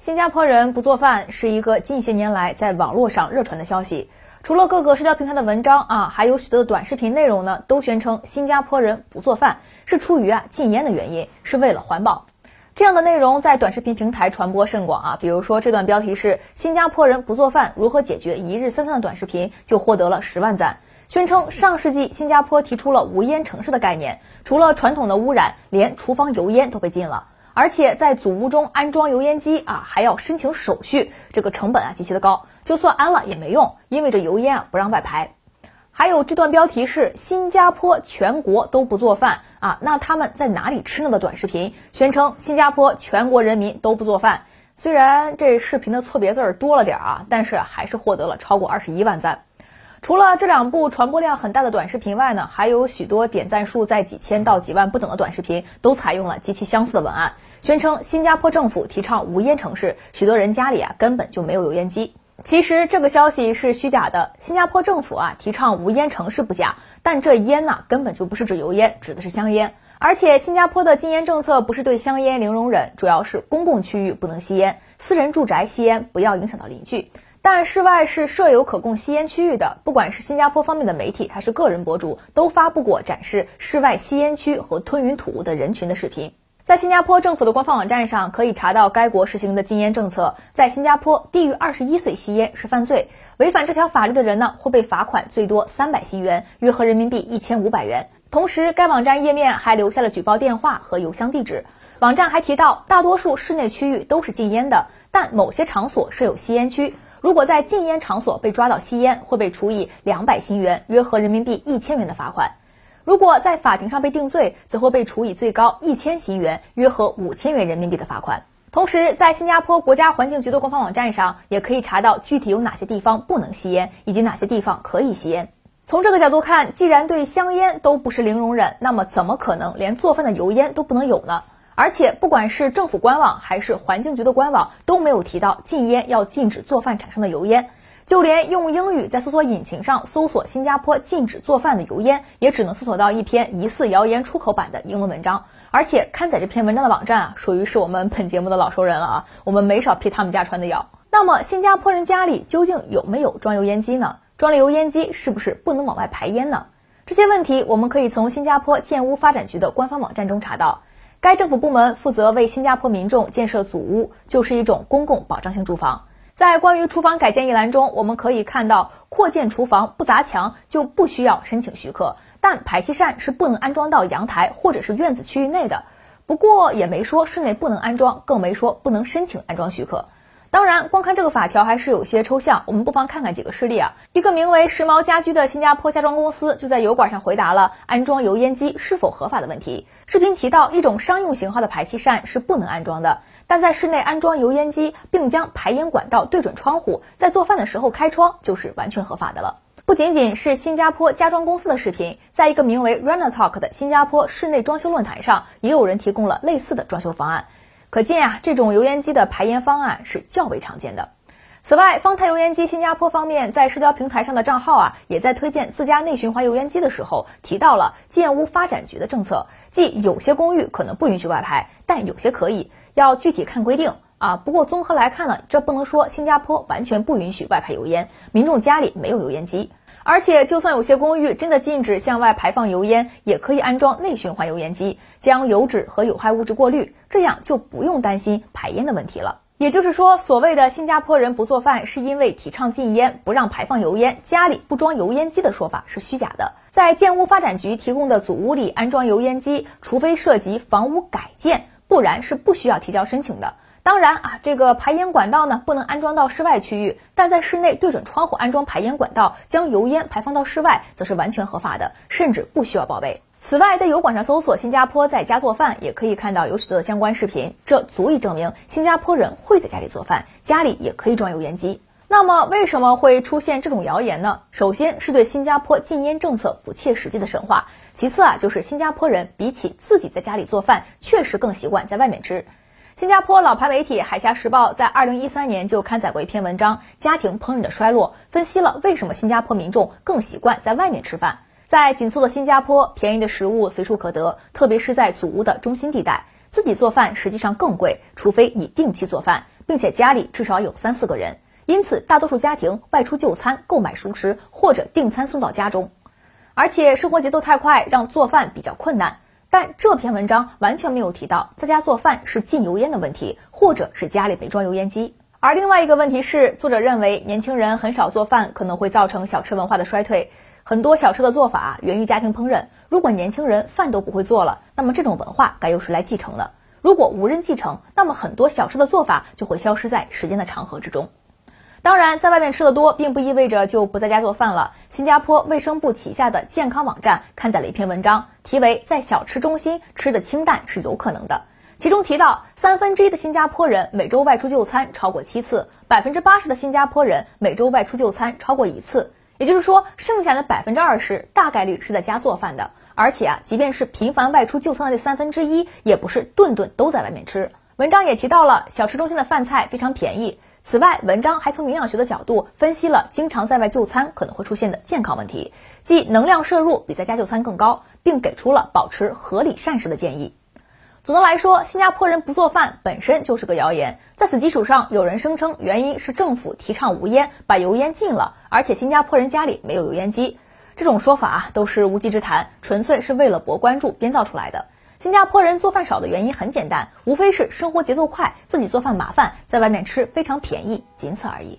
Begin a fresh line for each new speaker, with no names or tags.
新加坡人不做饭是一个近些年来在网络上热传的消息。除了各个社交平台的文章啊，还有许多的短视频内容呢，都宣称新加坡人不做饭是出于啊禁烟的原因，是为了环保。这样的内容在短视频平台传播甚广啊。比如说这段标题是“新加坡人不做饭如何解决一日三餐”的短视频就获得了十万赞，宣称上世纪新加坡提出了无烟城市的概念，除了传统的污染，连厨房油烟都被禁了。而且在祖屋中安装油烟机啊，还要申请手续，这个成本啊极其的高。就算安了也没用，因为这油烟啊不让外排。还有这段标题是新加坡全国都不做饭啊，那他们在哪里吃呢的短视频，宣称新加坡全国人民都不做饭。虽然这视频的错别字儿多了点儿啊，但是还是获得了超过二十一万赞。除了这两部传播量很大的短视频外呢，还有许多点赞数在几千到几万不等的短视频，都采用了极其相似的文案，宣称新加坡政府提倡无烟城市，许多人家里啊根本就没有油烟机。其实这个消息是虚假的，新加坡政府啊提倡无烟城市不假，但这烟呢根本就不是指油烟，指的是香烟。而且新加坡的禁烟政策不是对香烟零容忍，主要是公共区域不能吸烟，私人住宅吸烟不要影响到邻居。但室外是设有可供吸烟区域的，不管是新加坡方面的媒体还是个人博主，都发布过展示室外吸烟区和吞云吐雾的人群的视频。在新加坡政府的官方网站上，可以查到该国实行的禁烟政策。在新加坡，低于二十一岁吸烟是犯罪，违反这条法律的人呢，会被罚款最多三百新元，约合人民币一千五百元。同时，该网站页面还留下了举报电话和邮箱地址。网站还提到，大多数室内区域都是禁烟的，但某些场所设有吸烟区。如果在禁烟场所被抓到吸烟，会被处以两百新元（约合人民币一千元）的罚款；如果在法庭上被定罪，则会被处以最高一千新元（约合五千元人民币）的罚款。同时，在新加坡国家环境局的官方网站上，也可以查到具体有哪些地方不能吸烟，以及哪些地方可以吸烟。从这个角度看，既然对香烟都不是零容忍，那么怎么可能连做饭的油烟都不能有呢？而且，不管是政府官网还是环境局的官网，都没有提到禁烟要禁止做饭产生的油烟。就连用英语在搜索引擎上搜索“新加坡禁止做饭的油烟”，也只能搜索到一篇疑似谣言出口版的英文文章。而且，刊载这篇文章的网站啊，属于是我们本节目的老熟人了啊，我们没少批他们家传的谣。那么，新加坡人家里究竟有没有装油烟机呢？装了油烟机，是不是不能往外排烟呢？这些问题，我们可以从新加坡建屋发展局的官方网站中查到。该政府部门负责为新加坡民众建设祖屋，就是一种公共保障性住房。在关于厨房改建一栏中，我们可以看到，扩建厨房不砸墙就不需要申请许可，但排气扇是不能安装到阳台或者是院子区域内的。不过也没说室内不能安装，更没说不能申请安装许可。当然，光看这个法条还是有些抽象，我们不妨看看几个事例啊。一个名为时髦家居的新加坡家装公司就在油管上回答了安装油烟机是否合法的问题。视频提到，一种商用型号的排气扇是不能安装的，但在室内安装油烟机，并将排烟管道对准窗户，在做饭的时候开窗，就是完全合法的了。不仅仅是新加坡家装公司的视频，在一个名为 Runner Talk 的新加坡室内装修论坛上，也有人提供了类似的装修方案。可见啊，这种油烟机的排烟方案是较为常见的。此外，方太油烟机新加坡方面在社交平台上的账号啊，也在推荐自家内循环油烟机的时候，提到了建屋发展局的政策，即有些公寓可能不允许外排，但有些可以，要具体看规定啊。不过综合来看呢，这不能说新加坡完全不允许外排油烟，民众家里没有油烟机。而且，就算有些公寓真的禁止向外排放油烟，也可以安装内循环油烟机，将油脂和有害物质过滤，这样就不用担心排烟的问题了。也就是说，所谓的新加坡人不做饭是因为提倡禁烟，不让排放油烟，家里不装油烟机的说法是虚假的。在建屋发展局提供的祖屋里安装油烟机，除非涉及房屋改建，不然是不需要提交申请的。当然啊，这个排烟管道呢不能安装到室外区域，但在室内对准窗户安装排烟管道，将油烟排放到室外，则是完全合法的，甚至不需要报备。此外，在油管上搜索“新加坡在家做饭”，也可以看到有许多的相关视频，这足以证明新加坡人会在家里做饭，家里也可以装油烟机。那么，为什么会出现这种谣言呢？首先是对新加坡禁烟政策不切实际的神话，其次啊，就是新加坡人比起自己在家里做饭，确实更习惯在外面吃。新加坡老牌媒体《海峡时报》在二零一三年就刊载过一篇文章《家庭烹饪的衰落》，分析了为什么新加坡民众更习惯在外面吃饭。在紧凑的新加坡，便宜的食物随处可得，特别是在祖屋的中心地带，自己做饭实际上更贵，除非你定期做饭，并且家里至少有三四个人，因此大多数家庭外出就餐、购买熟食或者订餐送到家中。而且生活节奏太快，让做饭比较困难。但这篇文章完全没有提到在家做饭是禁油烟的问题，或者是家里没装油烟机。而另外一个问题是，作者认为年轻人很少做饭，可能会造成小吃文化的衰退。很多小吃的做法源于家庭烹饪，如果年轻人饭都不会做了，那么这种文化该由谁来继承呢？如果无人继承，那么很多小吃的做法就会消失在时间的长河之中。当然，在外面吃的多，并不意味着就不在家做饭了。新加坡卫生部旗下的健康网站刊载了一篇文章，题为《在小吃中心吃的清淡是有可能的》。其中提到，三分之一的新加坡人每周外出就餐超过七次，百分之八十的新加坡人每周外出就餐超过一次。也就是说，剩下的百分之二十大概率是在家做饭的。而且啊，即便是频繁外出就餐的这三分之一，也不是顿顿都在外面吃。文章也提到了小吃中心的饭菜非常便宜。此外，文章还从营养学的角度分析了经常在外就餐可能会出现的健康问题，即能量摄入比在家就餐更高，并给出了保持合理膳食的建议。总的来说，新加坡人不做饭本身就是个谣言。在此基础上，有人声称原因是政府提倡无烟，把油烟禁了，而且新加坡人家里没有油烟机。这种说法啊，都是无稽之谈，纯粹是为了博关注编造出来的。新加坡人做饭少的原因很简单，无非是生活节奏快，自己做饭麻烦，在外面吃非常便宜，仅此而已。